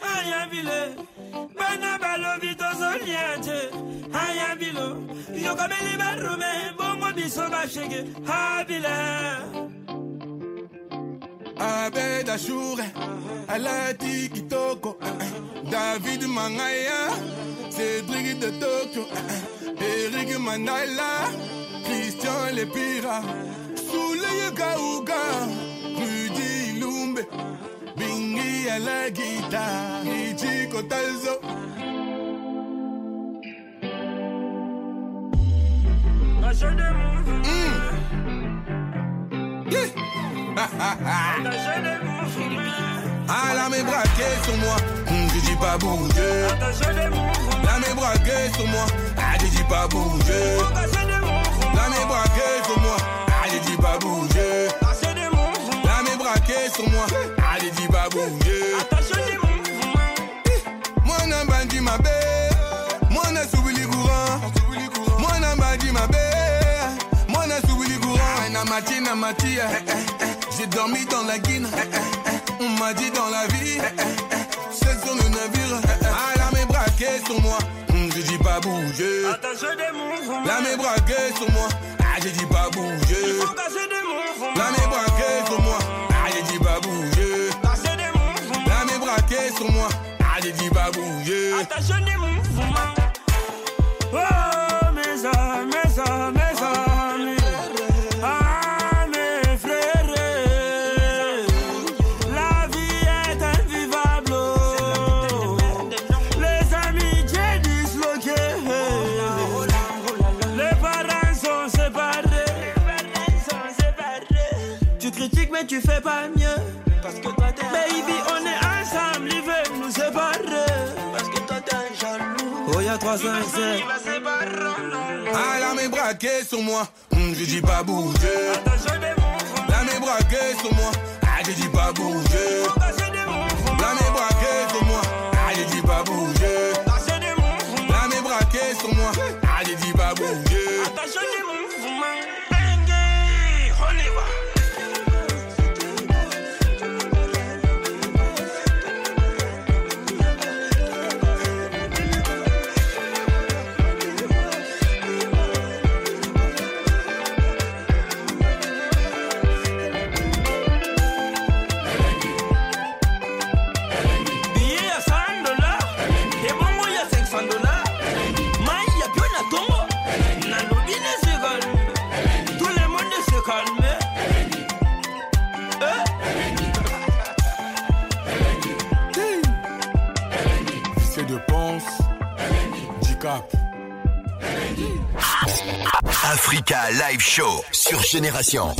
Ayabile, bana balo vito zoliente. Ayabilo, yo kabeli barume, bongo biso bashege. Habile. Abed Ashoure, Alati Kitoko, David Mangaya, Cédric de Tokyo, Eric Manala, Christian Lepira, Souleye Gaouga, Rudy Lumbe, Bingi à la guitare, Ichi Kotalzo. Ah la mes braqués sur moi, Hum, je dis pas bouger. La mes sur moi, ah je dis pas bouger. La mes sur moi, pas bouger. La mes braqués sur moi, je dis pas bouger. Moi n'a pas dit ma belle, moi n'a subi les courants. Moi n'a pas dit ma belle, moi n'a subi les courants. Na mati na mati, eh, eh, eh. j'ai dormi dans la guine. On m'a dit dans la vie, c'est sur le navire. Ah la mes braqués sur moi, Hum, je dis pas bouger. La mes braqués sur moi, ah je dis pas bouger. Oh, mes amis, mes amis, mes amis. Ah, mes frères. La vie est invivable. Les amitiés disloquées. Les parents sont séparés. Tu critiques, mais tu fais pas mieux. 3, 5, Ah, la main braquée sur moi. Hum, je dis pas bouger. La main braquée sur moi. Ah, je dis pas bouger. La main braquée. Africa Live Show sur Génération.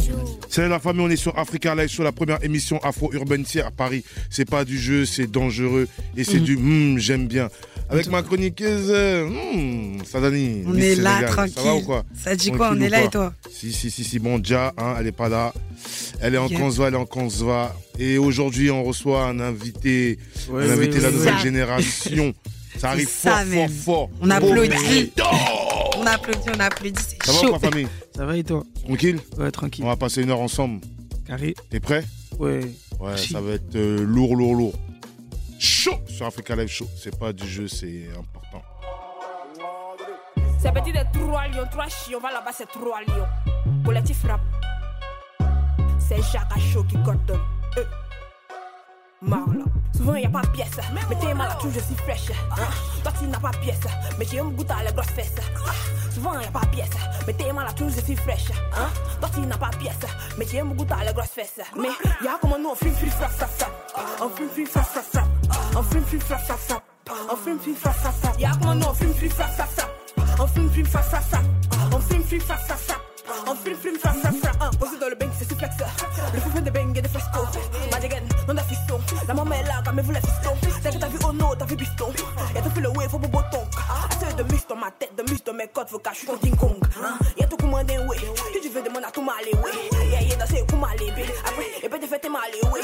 C'est la famille, on est sur Africa Live Show, la première émission afro-urbaine à Paris. C'est pas du jeu, c'est dangereux et c'est du hum, j'aime bien. Avec ma chroniqueuse, hum, Sadani. On Miss est là, Sénégal. Ça va ou tranquille. quoi Ça dit quoi, on Tranquille est là et toi Si, si, si, si, bon, déjà, hein, elle est pas là. Elle est en Yeah. Kansva, elle est en Kansva. Et aujourd'hui, on reçoit un invité, Ouais, un invité de la nouvelle génération. Ça arrive fort, ça fort, même. fort. On applaudit. On applaudit, on applaudit, c'est Ça va chaud. ou quoi, famille? Ça va et toi? Tranquille? Ouais, On tranquille. va passer une heure ensemble. Carré T'es prêt? Ouais. Ouais, ça va être euh, lourd, lourd, lourd. Chaud sur Africa Live Show. C'est pas du jeu, c'est important. C'est petit de trois lions, trois chiens, va là-bas, c'est trois lions. Collectif frappe. C'est Jacques Chaud qui coordonne. Euh. Marla. Souvent y a pas pièce, mais t'es mal à tout, je suis fraîche. Toi tu n'as pas pièce, mais j'ai un goût à. Ah. Souvent y a pas pièce, mais t'es mal à tout, je suis fraîche. Toi tu n'as pas pièce, mais j'ai un goût à les grosses fesses. Mais y a comme nous on fume, fume, frappe, frappe, frappe. On fume, fume, frappe, frappe, frappe. On fume, fume, frappe, frappe, frappe. On fume, fume, frappe, frappe, frappe. Y a comme nous on fume, fume, frappe, frappe, frappe. On fume, fume, frappe, frappe, frappe. On fume, fume, frappe, frappe, frappe. Fume, fume, frappe, frappe, frappe. Hein, Posé dans le bang, c'est suplex. Le fou fait de bang et de fresco. Madigan, non da fiston. La maman est là, même vous la fiston. T'as que t'as vu oh no, t'as vu piston. Y'a tout fait le wave, faut bobo tonk. Assez de mus dans ma tête, de mus dans mes côtes, faut cacher, je King Kong. Y'a tout commandé, ouais. Si tu veux demander à tout m'aller, ouais. Yeah, yeah, danser, pour m'aller, bé. Après, et puis te faire tes m'aller, ouais.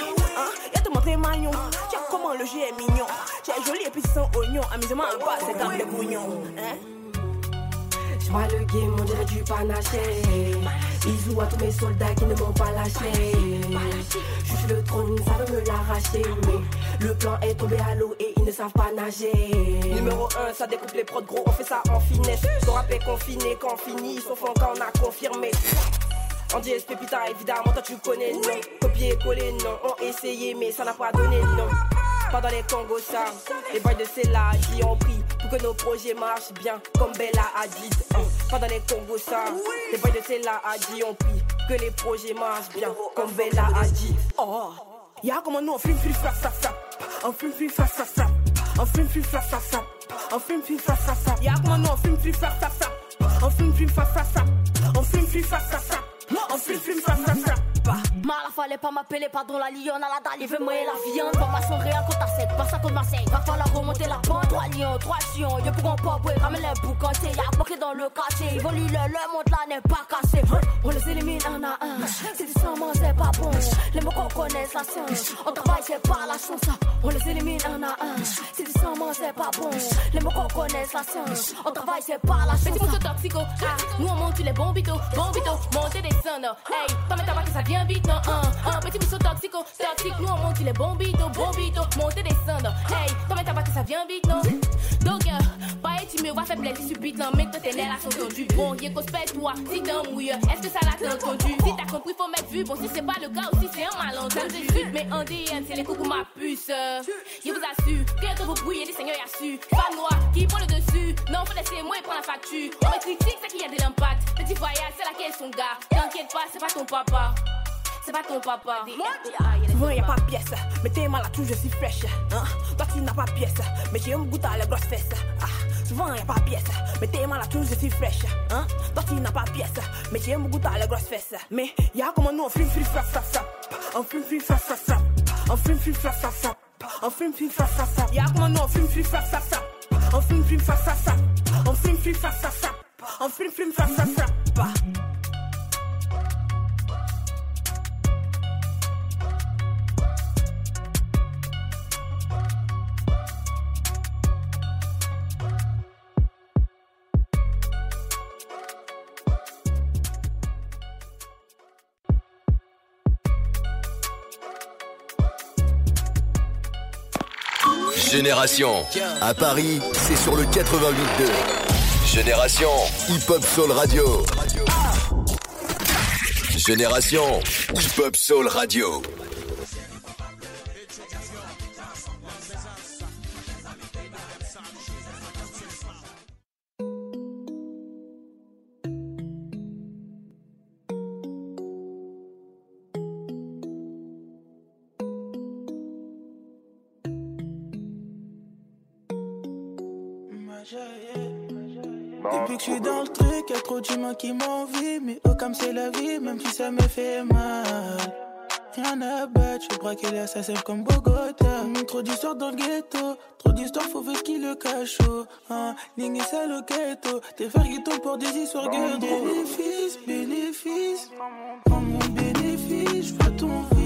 Y'a tout montré magnon. Tiens, comment le jeu est mignon. Tiens, joli et puis sans oignon. Amusement en bas, c'est comme les bouillons. Hein? Je vois le game, on dirait du panaché. Bisous à tous mes soldats qui ne m'ont pas lâché. Suis le trône, ça veut me l'arracher. Mais le plan est tombé à l'eau et ils ne savent pas nager. Numéro 1, ça découpe les prods gros, on fait ça en finesse. Ton rap est confiné, quand fini, sauf quand on a confirmé. On dit putain, évidemment, toi tu connais, non. Copier, coller, non. On essayé, mais ça n'a pas donné, non. Pas dans les Congos. Les boys de Cella, qui ont pris que nos projets marchent bien, comme Bella Hadid. Hein. Pendant les Congos, ça, les boys de Cella a dit on prie que les projets marchent bien, comme Bella Hadid. Oh, y'a comment nous on film, film, frappe, frappe, frappe. On film, film, frappe, frappe, frappe. On film, film, frappe, frappe, frappe. On film, film, frappe, frappe, frappe. Y'a comment nous on film, film, frappe, frappe. On film, film, frappe, frappe. On film, film, frappe, frappe, frappe. On fume, fume, ça, ça, ça. Mal, fallait pas m'appeler, pardon, la lionne à la dalle, il veut moyer la viande. Formation réelle contre à 7, pas ça contre Marseille. Va falloir remonter la pente. 3 lions, 3 chiens, y'a pourront pas boire, ramène les boucantés. Y'a bloqué dans le quartier, ils volent le, le monde là n'est pas cassé. On les élimine un à un. C'est du sang, c'est pas bon. Les mots qu'on connaisse la science. On travaille, c'est pas la chance. On les élimine un à un. C'est du sang, c'est pas bon. Les mots qu'on connaisse la science. On travaille, c'est pas la chance. Petit mousseau toxico, ah, nous on monte les bombitos, bombitos, monter des Hey, toi mais t'as que ça vient vite, non, un, un petit mousseau toxico, toxique, nous on monte les bombitos, bombitos, monter des sons. Hey, toi mais t'as que ça vient vite, non. Donc, euh, pas tu me vois faire plaisir subite, non, mec, toi t'es nerfs sont tendus. Bon, y'a qu'on se toi, si t'es mouille, est-ce que ça l'a entendu? Si t'as compris, faut mettre vu, bon, si c'est pas le cas aussi, c'est un malentendu. Mais en DM, c'est les coups ma puce. Je vous assure, que vous brouillez, les seigneurs y'a su. Pas noir, qui prend le dessus. Non, faut laisser moi prendre la facture. On me critique, c'est qu'il y a de l'impact. Petit voyage, c'est laquelle son gars. T'inquiète c'est pas ton papa. C'est pas ton papa. Souvent y'a pas pièce, mais t'es mal à tout, je suis fraîche. Hein? Toi tu n'as pas pièce, mais j'ai un à la grosse fesse. Ah. Souvent y'a pas pièce, mais t'es mal à tout, je suis fraîche. Hein? Toi tu n'as pas pièce, mais j'ai un à la grosse fesse. Mais y'a comment nous on fume, fume, frappe, frappe, frappe. On fume, fume, frappe, frappe, frappe. On fume, fume, frappe, frappe, frappe. On fume, fume, frappe, frappe, frappe. Y'a comment nous on fume, fume, frappe, frappe, frappe. On fume, fume, frappe, frappe, frappe. On fume, fume, frappe, frappe, frappe. On fume, fume, frappe, frappe, frappe. Génération. À Paris, c'est sur le 88.2. Génération. Hip Hop Soul Radio. Génération. Hip Hop Soul Radio. Que je suis dans le truc, y'a trop d'humains qui m'envient. Mais oh, comme c'est la vie, même si ça me fait mal. Rien à battre, je crois qu'il est assassin comme Bogota. Hum, trop d'histoires dans le ghetto, trop d'histoires, faut voir qui le cache. Hein, Ligne ça le ghetto, tes frères qui tombent pour des histoires ghetto. Bénéfice, bénéfice, prends mon bénéfice, je vois ton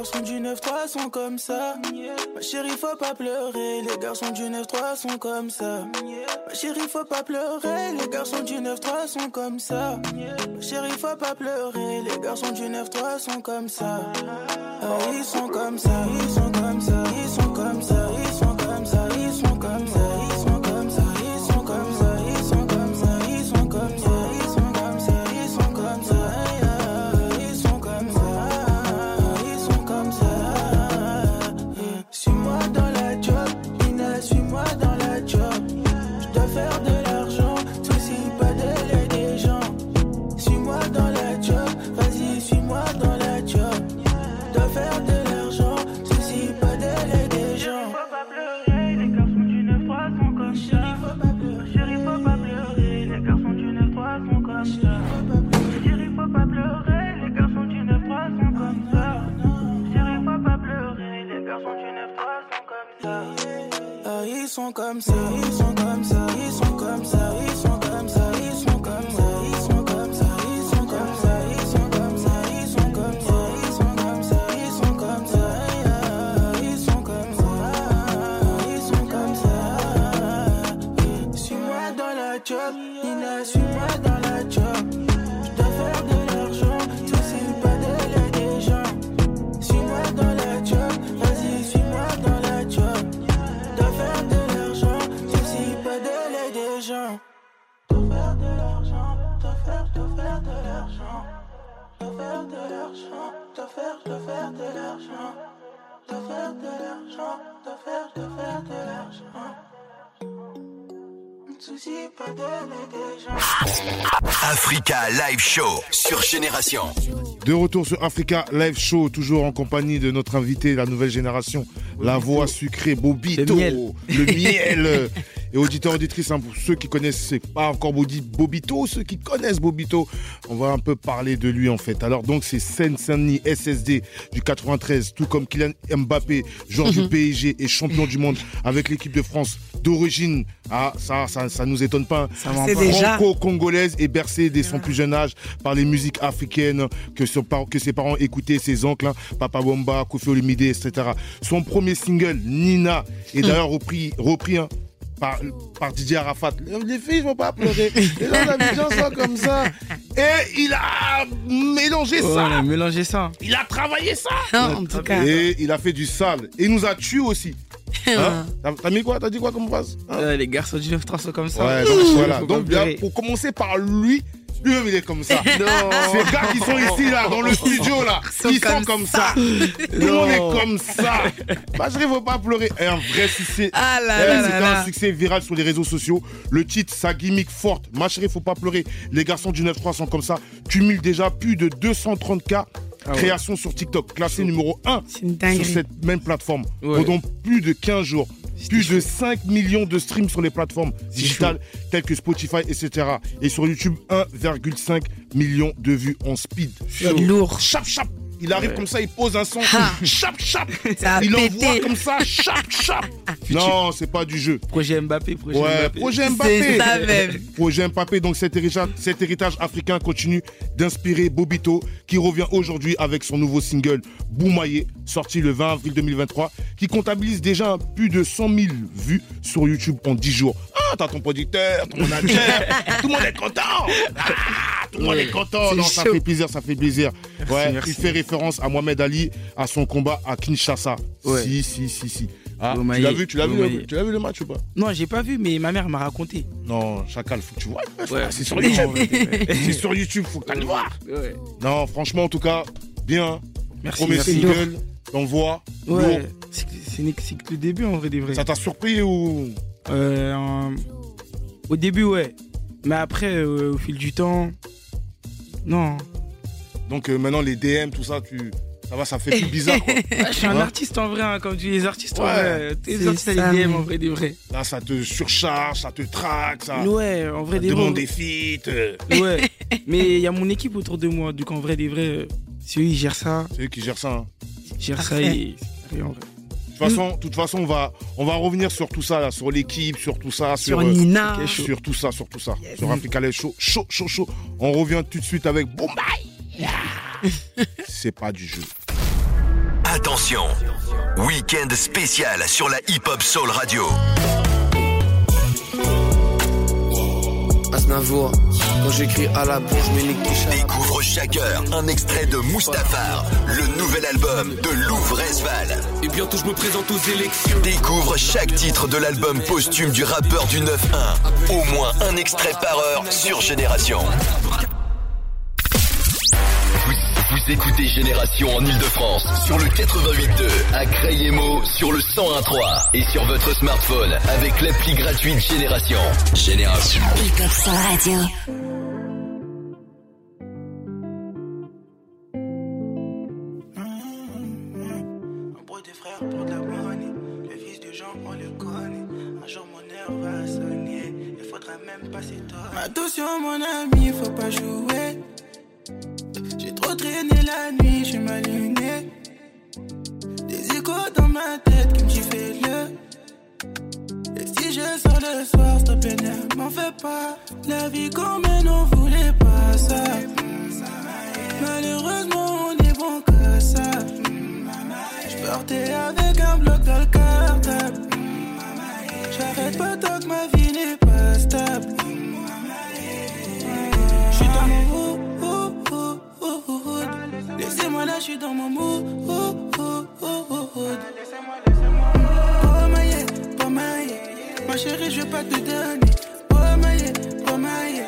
garçons du 9-3 sont comme ça. Ma chérie, faut pas pleurer, les garçons du 9-3 sont comme ça. Ma chérie, faut pas pleurer, les garçons du 9-3 sont comme ça. Ma chérie, faut pas pleurer, les garçons du 9-3 sont comme ça. Ah, ils sont comme ça, ils sont sont comme ça, ils sont comme ça, ils sont comme ça, ils faire, dois faire de l'argent. Dois faire de l'argent, dois faire, dois faire de l'argent. Soucie pas de l'aide des gens. Africa Live Show sur Génération. De retour sur Africa Live Show, toujours en compagnie de notre invité, la nouvelle génération, la voix sucrée Bobito, Le miel. le miel. Et auditeurs, auditrices, hein, pour ceux qui connaissent c'est pas encore Bobito, ceux qui connaissent Bobito, on va un peu parler de lui en fait. Alors donc c'est Seine-Saint-Denis SSD du 93, tout comme Kylian Mbappé, joueur du PSG et champion du monde avec l'équipe de France d'origine. Ah ça, ça, ça nous étonne pas. Franco-congolaise et bercée dès son plus jeune âge par les musiques africaines que, son par- que ses parents écoutaient, ses oncles, hein, Papa Bomba, Kofi Olomide, etc. Son premier single, Nina, est d'ailleurs repris, repris hein, par, par Didier Arafat. Les filles vont pas pleurer. Les gens d'Abidjan sont comme ça. Et il a mélangé Ouais, ça. a mélangé ça. Il a travaillé ça. En tout cas. Et il a fait du sale. Et il nous a tué aussi. Hein? T'as- mis quoi? T'as dit quoi comme phrase? Hein? Euh, les garçons du 9 sont comme ça. Ouais, donc voilà. Donc pleurer. pour commencer par lui, lui-même il est comme ça. Non. Ces gars qui sont ici là, dans le studio là, ils sont comme comme ça. Tout le monde est comme ça. Bah, je faut pas pleurer. Et un vrai succès. Ah là Eh, là C'était un succès viral sur les réseaux sociaux. Le titre, sa gimmick forte. Ma chérie, faut pas pleurer. Les garçons du 9-3 sont comme ça. Cumule déjà plus de 230K. Ah ouais. créations sur TikTok, classé numéro 1 C'est une sur cette même plateforme Ouais. pendant plus de 15 jours. Plus de 5 millions de streams sur les plateformes digitales telles que Spotify, etc. Et sur YouTube, 1,5 million de vues en speed. C'est lourd. Chap, chap. Il arrive Ouais. comme ça, il pose un son. Ah. Chap, chap. Il envoie comme ça. Chap, chap. Non, c'est pas du jeu. Projet Mbappé, projet Ouais, Mbappé. projet C'est Mbappé. ça même. Projet Mbappé, donc cet héritage, cet héritage africain continue d'inspirer Bobito, qui revient aujourd'hui avec son nouveau single Boumaillé, sorti le 20 avril 2023, qui comptabilise déjà plus de 100 000 vues sur YouTube en 10 jours. Ah, t'as ton producteur, ton manager, tout le monde est content. Ah, tout le monde est content. Non, ça fait plaisir, ça fait plaisir. ouais, merci. il fait référence à Mohamed Ali, à son combat à Kinshasa. Ouais. Si, si, si, si. Ah, tu l'as vu, tu l'as vu, le- tu l'as vu le match ou pas? Non, j'ai pas vu, mais ma mère m'a raconté. Non, Chacal, faut que tu vois. Ouais, c'est sur YouTube. c'est sur YouTube, faut que tu ailles voir. Ouais. Non, franchement, en tout cas, bien. Merci, Premier merci. single, lourd. Ouais, c'est que- le début en vrai des vrais. Ça t'a surpris ou? Euh, Au début, ouais. Mais après, euh, au fil du temps, non. Donc euh, maintenant, les DM, tout ça, tu... ça va, ça fait plus bizarre. Quoi. Ouais, je suis un artiste en vrai, hein, comme tu dis, les artistes en Ouais. vrai. Tous les artistes, ça, les DM en vrai des vrais. Là, ça te surcharge, ça te traque, ça, Ouais, en vrai ça des demande vrais. des feats. euh. Ouais. Mais il y a mon équipe autour de moi, donc en vrai des vrais, euh, c'est eux, ils gèrent ça. C'est eux qui gèrent ça. hein. Ils gèrent ça Parfait. et c'est carré, en vrai. De toute façon, de toute façon on, va, on va revenir sur tout ça, là, sur l'équipe, sur tout ça. Sur euh, Nina. sur tout ça, sur tout ça. Yes. Sur Africa Live Show, chaud, chaud, chaud. On revient tout de suite avec Bombay. C'est pas du jeu. Attention, week-end spécial sur la Hip Hop Soul Radio. Aznavour, quand j'écris à la bouche, je Découvre chaque heure un extrait de Mustapha, le nouvel album de Louvre Esval. Et bientôt je me présente aux élections. Découvre chaque titre de l'album posthume du rappeur du 9-1. Au moins un extrait par heure sur Génération. Écoutez Génération en Ile-de-France sur le 88.2, à Crayemo sur le 101.3 et sur votre smartphone avec l'appli gratuite Génération. Génération. Hip Hop Soul Radio. Un bro des frères pour de la money. Le fils de Jean, on le connaît. Un jour mon heure va sonner. Il faudra même pas s'étonner. Attention, mon ami, faut pas jouer. La nuit, j'ai mal luné. Des échos dans ma tête qui me fais le. Et si je sors le soir, s'il te plaît, ne m'en fais pas. La vie qu'on mène, on voulait pas ça. Malheureusement, on est bon que ça. Je partais avec un bloc dans le cartable. J'arrête pas tant que ma vie n'est pas stable. mon hood, Laissez-moi là, je suis dans mon mood. Oh my yeah, oh my yeah. Ma chérie, je veux pas te donner. Oh my yeah, oh yeah.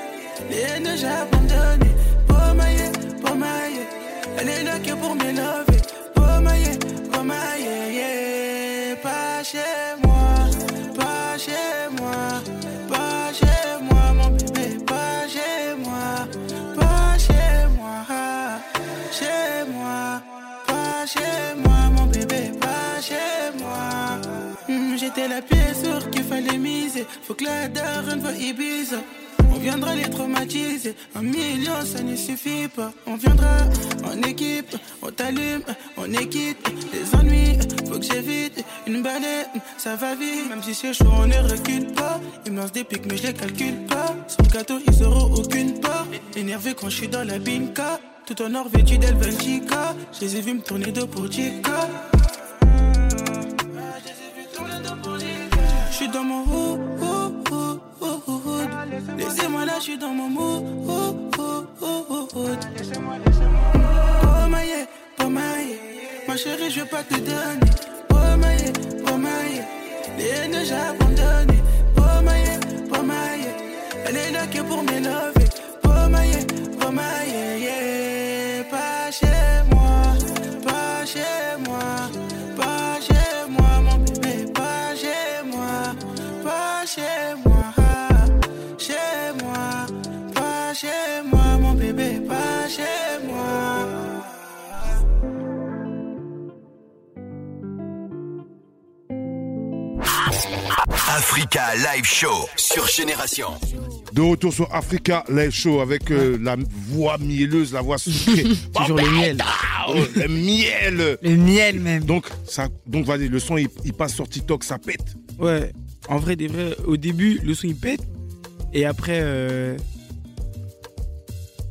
Les haines, j'ai abandonné. Oh yeah, oh. Elle est là que pour me lover. Oh yeah, oh yeah. Pas chez J'étais la pièce sur qu'il fallait miser, faut que la daronne voit Ibiza. On viendra les traumatiser, un million ça ne suffit pas. On viendra en équipe, on t'allume, on équipe les ennuis. Faut que j'évite une balai, ça va vite. Même si c'est chaud, on ne recule pas. Ils me lancent des pics, mais je les calcule pas. Le gâteau, ils auront aucune part. Énervé quand je suis dans la binka. Tout en or vêtu d'Helvetica. Je les ai vus me tourner dos pour Chica. Laissez-moi là, je suis dans mon mood. hood, hood, hood. Oh my yeah, oh my yeah. Ma chérie, je veux pas te donner. Oh yeah, oh yeah. Les j'ai abandonné. Oh yeah, oh yeah. Elle est là que pour me lover. Oh yeah, oh yeah, yeah. Pas chez moi, pas chez moi, Africa Live Show sur Génération. De retour sur Africa Live Show avec euh, la voix mielleuse, la voix sucrée. Toujours le miel. Oh, le miel. Le miel même. Donc, ça, donc vas-y, le son il, il passe sur TikTok, ça pète. Ouais, en vrai, des vrais, au début, le son il pète. Et après, euh,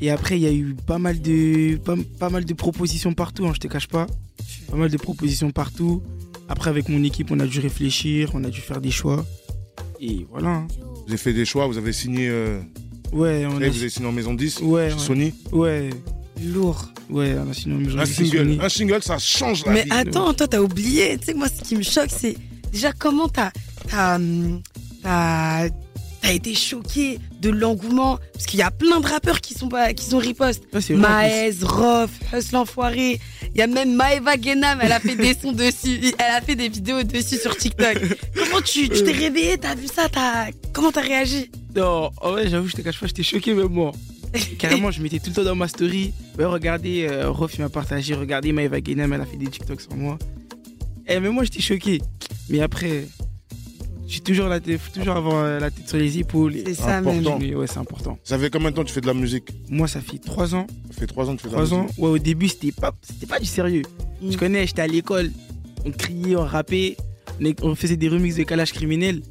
et après, il y a eu pas mal de, pas, pas mal de propositions partout, hein, je te cache pas. Pas mal de propositions partout. Après, avec mon équipe, on a dû réfléchir, on a dû faire des choix. Et voilà. hein. Vous avez fait des choix, vous avez signé. euh, Ouais, on a. vous avez signé en maison 10 Ouais, chez ouais. Sony. Ouais. Lourd. Ouais, on a signé en maison Un 10 single, Sony. un single, ça change la Mais vie. attends, toi, t'as oublié. Tu sais, moi, ce qui me choque, c'est déjà comment t'as. T'as. T'as. T'as été choqué de l'engouement. Parce qu'il y a plein de rappeurs qui sont, pas, qui sont riposte. c'est vrai, en Maez, Rof, Hustle l'enfoiré. Il y a même Maeva Genam, elle a fait des sons dessus. Elle a fait des vidéos dessus sur TikTok. Comment tu tu t'es réveillé, t'as vu ça, t'as. Comment t'as réagi? Non, en vrai, j'avoue, je te cache pas, j'étais choqué même moi. Carrément, je mettais tout le temps dans ma story. Ouais, regardez, euh, Rof m'a partagé, regardez Maëva Guénam, elle a fait des TikToks sur moi. Eh, mais moi, j'étais choqué. Mais après, j'ai toujours, la toujours avoir euh, la tête sur les épaules. C'est ça même. Important. Mais ouais, c'est important. Ça fait combien de temps que tu fais de la musique? Moi, ça fait trois ans. Ça fait trois ans que tu fais de la Trois ans. musique. Ouais, au début, c'était pas, c'était pas du sérieux. Mm. Tu connais, j'étais à l'école. On criait, on rappait. On est- On faisait des remixes de calage criminel.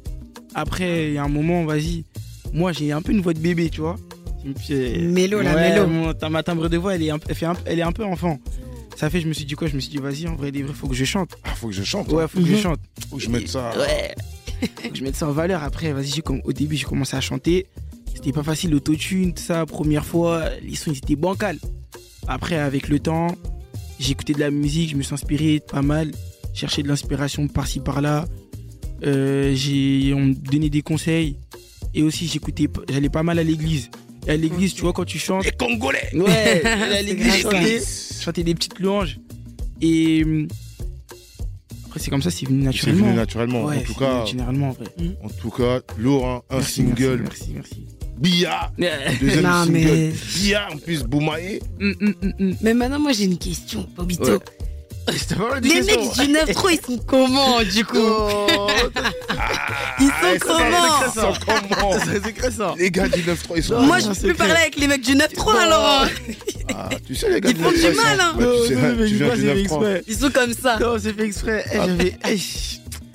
Après, il y a un moment, vas-y. Moi, j'ai un peu une voix de bébé, tu vois. Mélo, la Ouais, mélo. mon- ta- ma timbre de voix, elle est, un, elle, fait un- elle est un peu enfant. Ça fait, je me suis dit quoi? Je me suis dit, vas-y, en vrai, des vrais, faut que je chante. Ah, faut que je chante. Ouais, hein. faut que je Mhm. chante. Faut que je mette ça. Ouais. Je mette ça en valeur. Après, vas-y, au début, j'ai commencé à chanter. C'était pas facile, l'autotune, tout ça, première fois. Les sons, ils étaient bancals. Après, avec le temps, j'ai écouté de la musique, je me suis inspiré pas mal. Cherché de l'inspiration par-ci, par-là. Euh, j'ai, on me donnait des conseils. Et aussi, j'écoutais, j'allais pas mal à l'église. Et à l'église, tu vois, quand tu chantes. Les Congolais Ouais, à l'église, je grave, chantais, je chantais des petites louanges. Et hum, après, c'est comme ça, c'est venu C'est naturellement. venu naturellement. Ouais, en tout c'est cas, naturellement, en vrai. en tout cas, lourd, hein, un Merci, single. Merci, merci. Bia, deuxième Non, single. mais- Bia, en plus, Boumae. Hum, hum, hum, hum. Mais maintenant, moi, j'ai une question, Bobito. Ouais. Pas Les mecs du 9-3, ils sont comment, du coup Oh, Ils sont Ah, comment Ils sont comment c'est ça. Les gars du 9-3, ils sont Moi, je peux plus parler avec les mecs du 9-3, alors. Ah, tu sais, les gars Ils du font du 9-3, ils sont- mal, hein. Bah, Non, tu sais, non, mais tu je viens du c'est fait 9-3. exprès. Ils sont comme ça. Non, c'est fait exprès. Eh,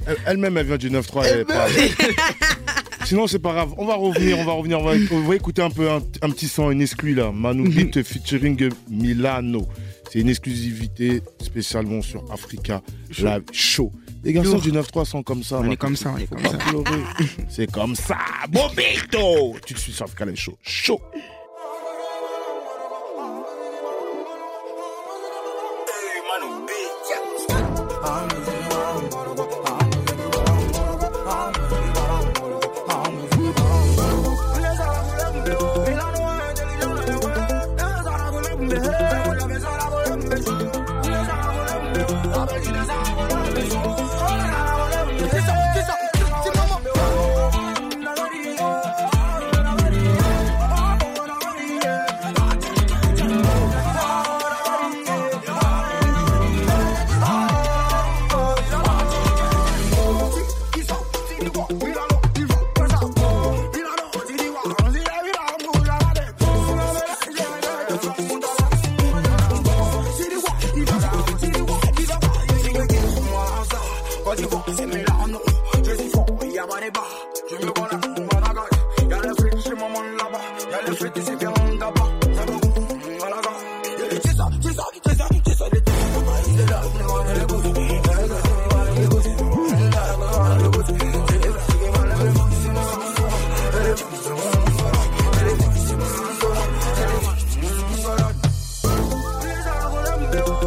Eh, Elle-même, elle vient du 9-3. elle est pas- Sinon, c'est pas grave. On va revenir, on va revenir. On va, on va écouter un peu un, un petit son, une exclu là. Manu Beat featuring Milano. C'est une exclusivité spécialement sur Africa Live Show. Les garçons Lourd. du 9-3 sont comme ça. On est comme ça, on est comme ça. C'est comme ça. Bobito Tu te suis sur Africa Live Show. Show.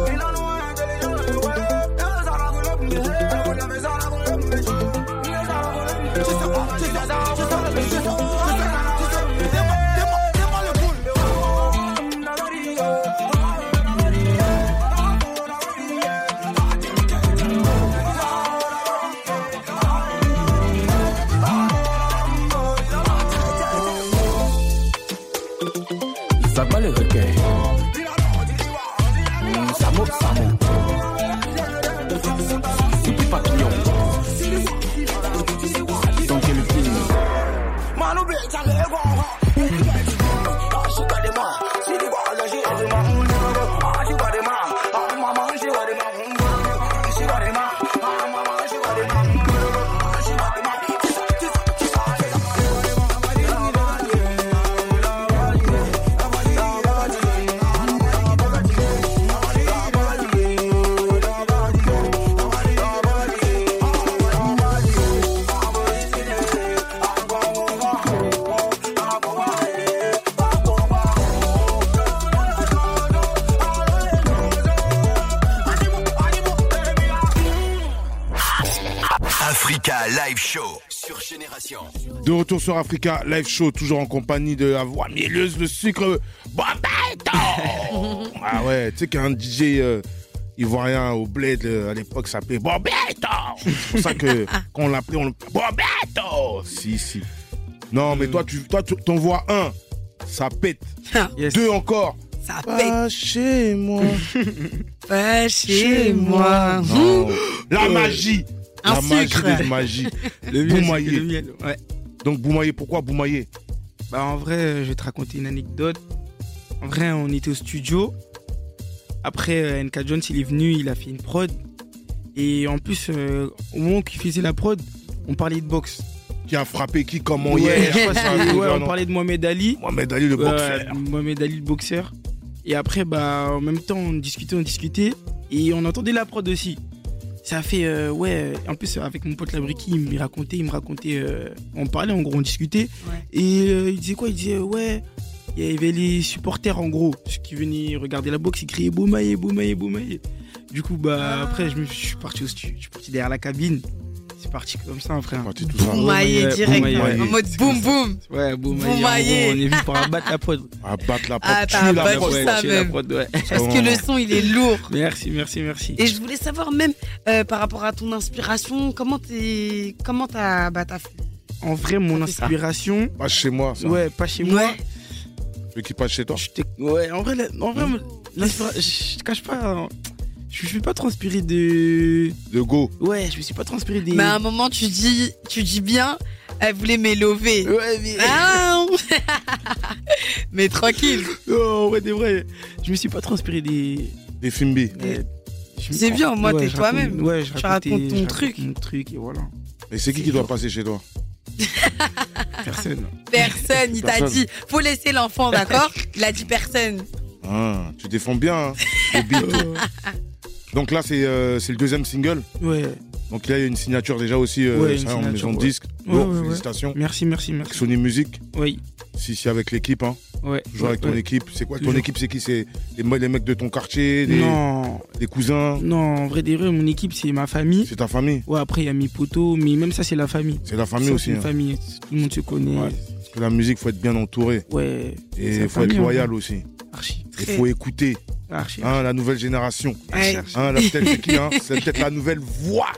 Ça Africa Live Show, toujours en compagnie de la voix mielleuse, le sucre Bombeto Ah ouais, tu sais qu'un DJ euh, ivoirien au bled euh, à l'époque s'appelait Bombeto C'est pour ça que quand on l'appelait, on Bombeto Si, si. Non, mais toi, tu, toi, tu- t'en vois un, ça pète. Deux encore. Ça Pas chez moi. Pas chez moi. Non. La magie. un La magie de magie. Le miel, le miel, ouais. Donc Boumaillé, pourquoi Boumaillé Bah en vrai, euh, je vais te raconter une anecdote. En vrai, on était au studio. Après, euh, NK Jones, il est venu, il a fait une prod. Et en plus, euh, au moment qu'il faisait la prod, on parlait de boxe. Qui a frappé qui, comment Ouais, hier? je ouais, non. on parlait de Mohamed Ali. Mohamed Ali, le boxeur. Mohamed Ali, le boxeur. Et après, bah, en même temps, on discutait, on discutait. Et on entendait la prod aussi. Ça fait, euh, ouais, en plus, avec mon pote Labriki, il me racontait, il me racontait, euh, on parlait, en gros, on discutait. Et euh, il disait quoi? Il disait, ouais, il y avait les supporters, en gros, ceux qui venaient regarder la boxe, ils criaient Boumaillé, Boumaillé, Boumaillé. Du coup, bah, après, je, me, je suis parti au studio, je suis parti derrière la cabine. C'est parti comme ça, frère. Parti tout ça. Boumaillé direct, en mode boum boum. Ouais, Boumaillé. On est venu pour abattre la prod. Abattre la Ah, t'as abattu ça même. Parce que le son, il est lourd. Merci, merci, merci. Et je voulais savoir même euh, par rapport à ton inspiration, comment t'es, comment t'as, bah, t'as fait? En vrai, mon inspiration. Pas chez moi, ça. Ouais, pas chez moi. Celui qui passe chez toi. Ouais, en vrai, la- en vrai l'inspira- je te cache pas. Je me suis pas transpiré de. De go. Ouais, je me suis pas transpiré des. Mais à un moment, tu dis, tu dis bien, elle voulait m'élever. Ouais, mais. Ah mais tranquille. Oh, ouais, des vrai. Je me suis pas transpiré des. Des me- C'est bien, moins, Ouais, t'es toi-même. Ouais, je Tu racontais- racontes ton je truc. raconte Mon truc, et voilà. Et c'est qui qui doit passer chez toi Personne. Personne, il t'a dit, faut laisser l'enfant, d'accord? Il a dit personne. Ah, Tu défends bien, hein. Donc là, c'est euh, c'est le deuxième single. Ouais. Donc là, il y a une signature déjà aussi euh, Ouais, une en maison de ouais. disque. Ouais, ouais, ouais. félicitations. Merci, merci, merci. Sony Music. Oui. Si, si, avec l'équipe. Hein. Ouais. Toujours avec ton Ouais. équipe. C'est quoi Ton équipe, c'est qui? C'est les, mecs de ton quartier des, Non. des cousins? Non, en vrai, des vrais, mon équipe, c'est ma famille. C'est ta famille? Ouais, après, il y a mes potos, mais même ça, c'est la famille. C'est la famille Ça, aussi, C'est hein. famille, tout le monde se connaît. Parce que la musique, faut être bien entouré. Ouais. Et faut être famille, loyal hein. aussi. Archi. Il faut écouter. Hein, la nouvelle génération. Ouais. Hein, la peut-être c'est qui hein C'est peut-être la nouvelle voix.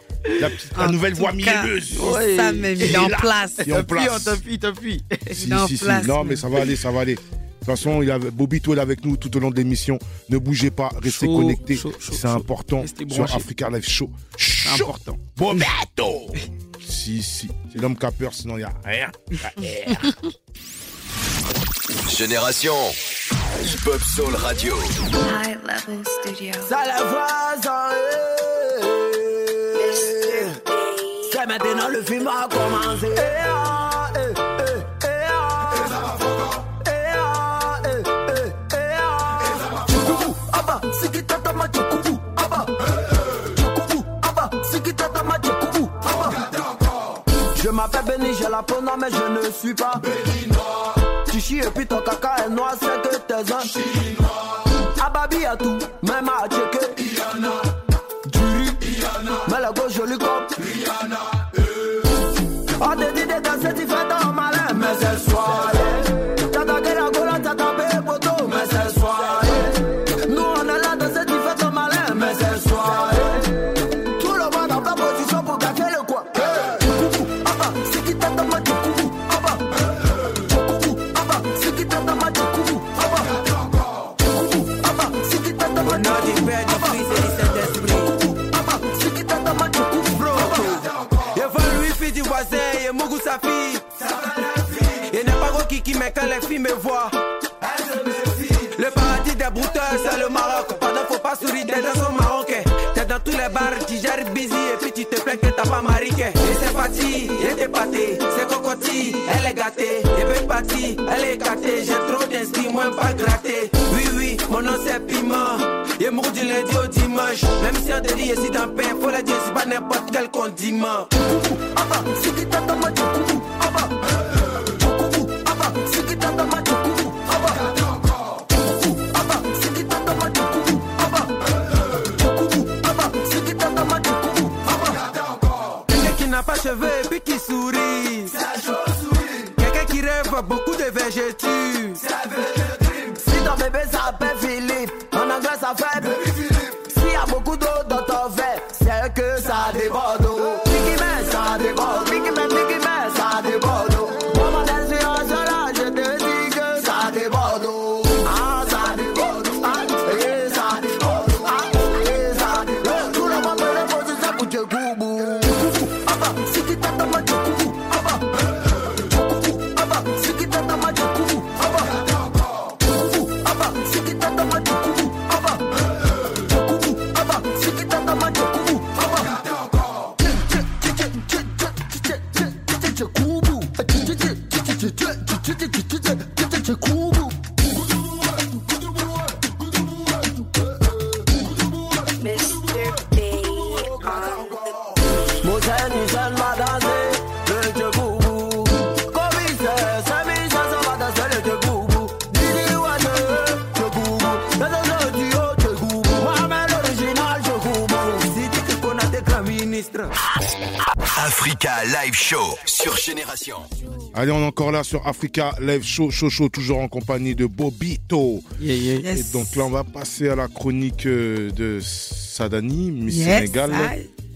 La, petite- la En nouvelle voix mielleuse. ça même, il est en place. Il est en place. t'appuie, t'appuie. Si, est en si, si. place, Non, mais ça va aller, ça va aller. De toute façon, il y a Bobito est avec nous tout au long de l'émission. Ne bougez pas, restez connectés. C'est important sur. Africa Live Show. C'est important. Bobito Si, si. C'est l'homme qui a peur, sinon il n'y a rien. Génération Hip Hop Soul Radio. High Level Studio. Ça la voix, ça. Et maintenant le film a commencé. M'appelle Benny, j'ai la peau noire, mais je ne suis pas Béninois. Tu chies et puis ton caca est noir, c'est que t'es un Chinois. Ababi a tout, même à checker. Iyana, du riz, Iyana, mais la gauche jolie comme Rihanna. On te dit de danser, tu fais ton malin, mais c'est soirée. Me. Le paradis des brouteurs, c'est le Maroc. Pardon, faut pas sourire, des danseurs marocains. T'es dans tous les bars, tu gères busy, et puis tu te plains que t'as pas mariqué. Et c'est parti, et t'es pâté. C'est cocotti, elle est gâtée. Et puis parti, elle est gâtée. J'ai trop d'instinct, moi pas gratté. Oui, oui, mon nom c'est Piment. Et mon du lundi au dimanche. Même si on te dit, je suis dans le pain, faut le dire, c'est pas n'importe quel condiment. C'est qui encore là sur Africa Live Show, show, show, toujours en compagnie de Bobito. Yeah, Et donc là, on va passer à la chronique euh, de Sadani, Miss Yes, Sénégal.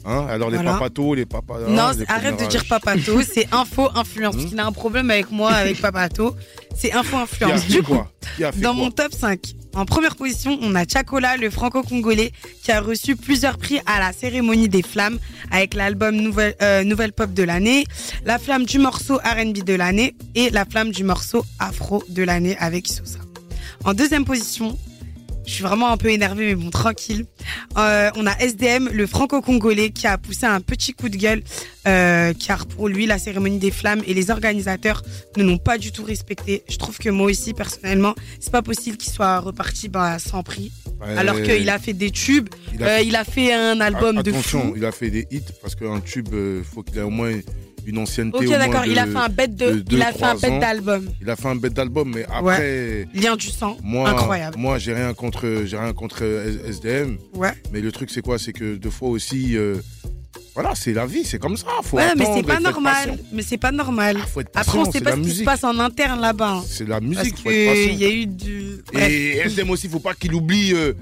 Hein, alors les Voilà. papatos, les papas. Non, les arrête de dire papato, c'est info influence. Parce qu'il a un problème avec moi, avec papato. C'est info influence. Qui a fait Du coup, quoi Qui a fait dans quoi mon top 5, en première position, on a Chakola, le franco-congolais, qui a reçu plusieurs prix à la cérémonie des flammes avec l'album Nouvelle, euh, Nouvelle Pop de l'année, la flamme du morceau RB de l'année et la flamme du morceau Afro de l'année avec Sosa. En deuxième position, je suis vraiment un peu énervée, mais bon, tranquille. Euh, on a SDM, le franco-congolais, qui a poussé un petit coup de gueule, euh, car pour lui, la cérémonie des flammes et les organisateurs ne l'ont pas du tout respecté. Je trouve que moi aussi, personnellement, c'est pas possible qu'il soit reparti bah, sans prix. Ouais. Alors qu'il a fait des tubes, Il a fait- il a fait un album de Attention, fou. il a fait des hits parce qu'un tube, il faut qu'il ait au moins une ancienneté. Ok, d'accord, il a fait un bête de, deux, il a fait un trois bête ans. d'album. Il a fait un bête d'album, mais après. Lien du sang, Moi, incroyable. Moi, j'ai rien contre, j'ai rien contre SDM. Ouais. Mais le truc, c'est quoi? C'est que deux fois aussi, euh, voilà, c'est la vie, c'est comme ça. Faut ouais, mais c'est pas normal. Mais c'est pas normal. être Après, on sait pas ce qui se passe en interne là-bas. hein. C'est la musique, Parce qu'il y a eu du. Bref. Et SDM aussi, faut pas qu'il oublie. euh,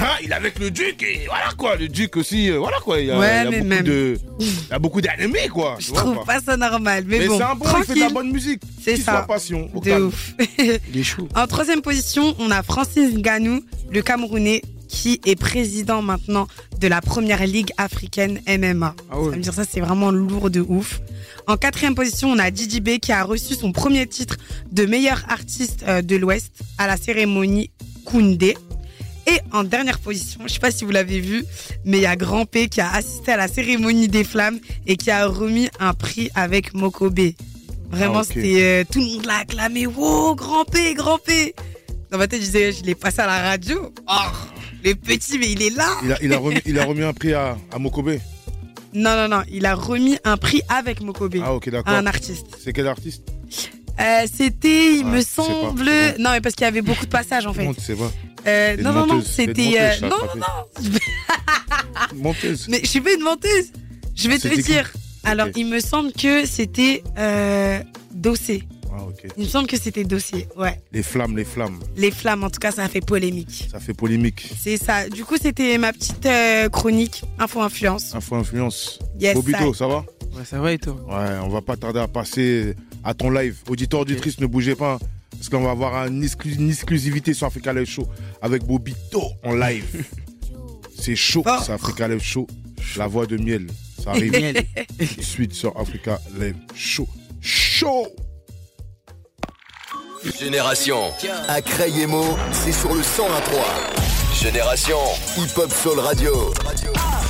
ah, il est avec le Duc et voilà quoi, le Duc aussi, euh, voilà quoi. Il y a, Ouais, il y a mais beaucoup même. de, il y a beaucoup d'animés quoi. Je trouve quoi. pas ça normal. Mais, Mais bon, c'est un bon, il fait de la bonne musique. C'est ça. soit au De calme. ouf. Il est chaud. En troisième position, on a Francis Nganou, le Camerounais, qui est président maintenant de la première ligue africaine MMA. Ah ouais. Ça veut dire ça, c'est vraiment lourd de ouf. En quatrième position, on a Didi B qui a reçu son premier titre de meilleur artiste euh, de l'Ouest à la cérémonie Koundé. Et en dernière position, je sais pas si vous l'avez vu, mais il y a Grand P qui a assisté à la cérémonie des flammes et qui a remis un prix avec Mokobe. Vraiment, Ah, c'était euh, tout le monde l'a acclamé. Wow, Grand P, Grand P. Dans ma tête, je disais, je l'ai passé à la radio. Oh, le petit, mais il est là. Il a, il a remis, il a remis un prix à, à Mokobe. Non, non, non, il a remis un prix avec Mokobe. Ah, ok, d'accord. à un artiste. C'est quel artiste? Euh, C'était, il Ah, me semble. bon. Non, mais parce qu'il y avait beaucoup de passages en fait. Comment tu sais pas Euh, non, non, non, c'était. euh, non, non, non. Menteuse. Mais je suis pas une menteuse. Je vais te le qui dire. Alors, il me semble que c'était euh, Dossé. Ah. Il me semble que c'était Dossier. Ouais. Les flammes, les flammes. Les flammes, en tout cas, ça a fait polémique. Ça fait polémique. C'est ça. Du coup, c'était ma petite euh, chronique Info Influence. Info influence. Yes, Bobito, I. ça va? Ouais, ça va et toi? Ouais, on va pas tarder à passer à ton live. Auditeur, auditrice, ne bougez pas. Parce qu'on va avoir une exclusivité sur Africa Live Show avec Bobito en live. C'est chaud, c'est Africa Live Show. La voix de miel, ça arrive suite sur Africa Live Show. Show Génération, à Crayemo, c'est sur le 101.3. Génération, Hip Hop Soul Radio. Ah.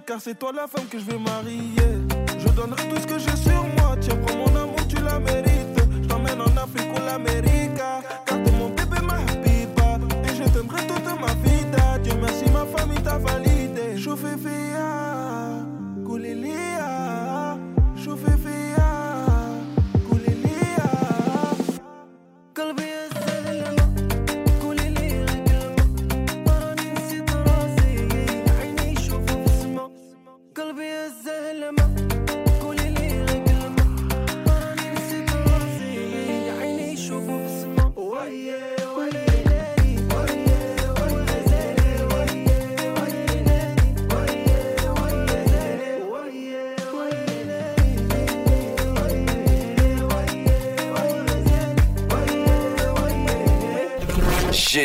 Car c'est toi la femme que je vais marier. Je donnerai tout ce que j'ai sur moi, tiens, prends mon amour, tu la mérites. Je t'emmène en Afrique ou l'Amérique, car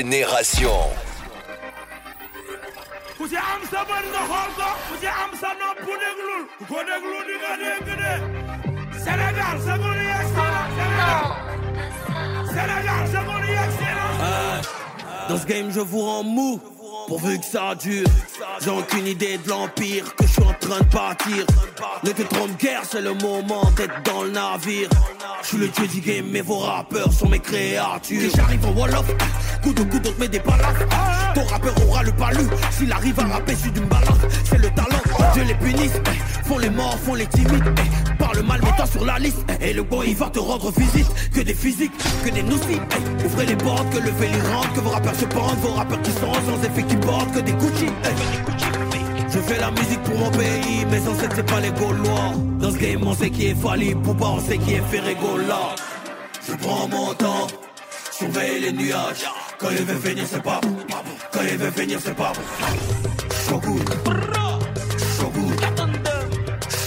na Dans ce game, je vous rends mou. Pourvu que ça dure. J'ai aucune idée de l'empire que je suis en train de bâtir. Ne te trompe guère, c'est le moment d'être dans le navire. Je suis le dieu du game, mais vos rappeurs sont mes créatures. Et j'arrive en Wall-Off, coup de coup, d'autres met des balafres. Ton rappeur aura le palu s'il arrive à rapper sur d'une balade. C'est le talent, Dieu les punisse. eh. Font les morts, font les timides. eh. Parle mal, mets-toi sur la liste. eh. Et le bon, il va te rendre visite. Que des physiques, que des noussis. eh. Ouvrez les portes, que le véli rentre. Que vos rappeurs se pendent, vos rappeurs qui sont sans effet qui portent. Que des Gucci. eh. Je Je fais la musique pour mon pays, mais sans c'est pas les Gaulois. Dans ce game, on sait qui est Fali, Poupa, on sait qui est Ferregola. Je prends mon temps, surveille les nuages. Quand il veut venir, c'est pas bon. Quand il veut venir, c'est pas bon. Shogun. Shogun.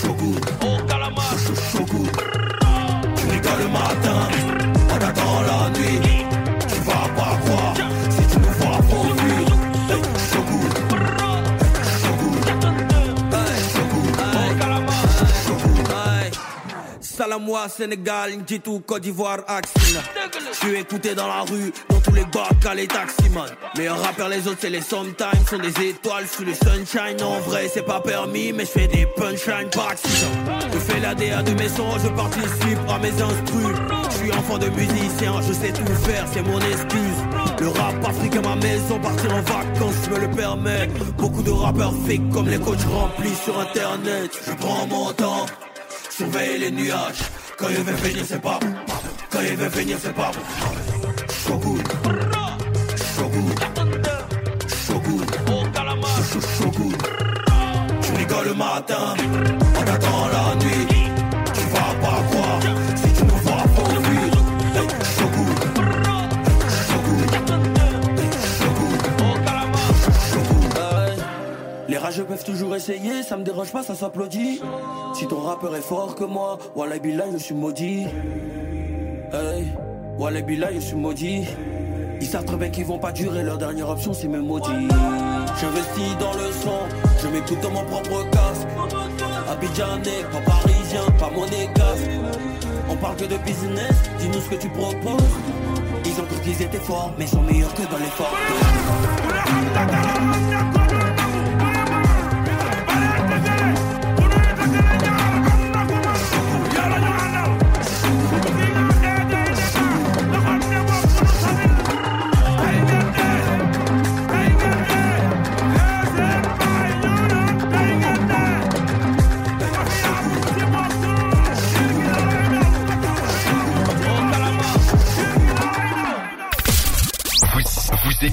Shogun. Oh, Kalama. Shogun. Tu rigoles le Salamois, Sénégal, Ndjitou, Côte d'Ivoire, Axine. Je suis écouté dans la rue, dans tous les bacs à les taximans. Meilleurs rappeurs, les autres, c'est les sometimes, sont des étoiles sous le sunshine. En vrai, c'est pas permis, mais je fais des punchlines par accident. Je fais la DA de mes sons, je participe à mes instrus. Je suis enfant de musicien, je sais tout faire, c'est mon excuse. Le rap africain, ma maison, partir en vacances, je me le permets. Beaucoup de rappeurs fake comme les coachs remplis sur internet. Je prends mon temps, surveille les nuages. Quand il veut venir, c'est pas bon. Quand il veut venir, c'est pas bon. Shogun. Shogun. Shogun. Shogun. Tu rigoles le matin, on attend la nuit. Rageux peuvent toujours essayer, ça me dérange pas, ça s'applaudit. Si ton rappeur est fort que moi, Wallah je suis maudit. Hey, Wallah je suis maudit. Ils savent très bien qu'ils vont pas durer, leur dernière option c'est me maudit. J'investis dans le son, je m'écoute dans mon propre casque. Abidjanais, pas parisien, pas monégasque. On parle que de business, dis-nous ce que tu proposes. Ils ont cru qu'ils étaient forts, mais sont meilleurs que dans les forts.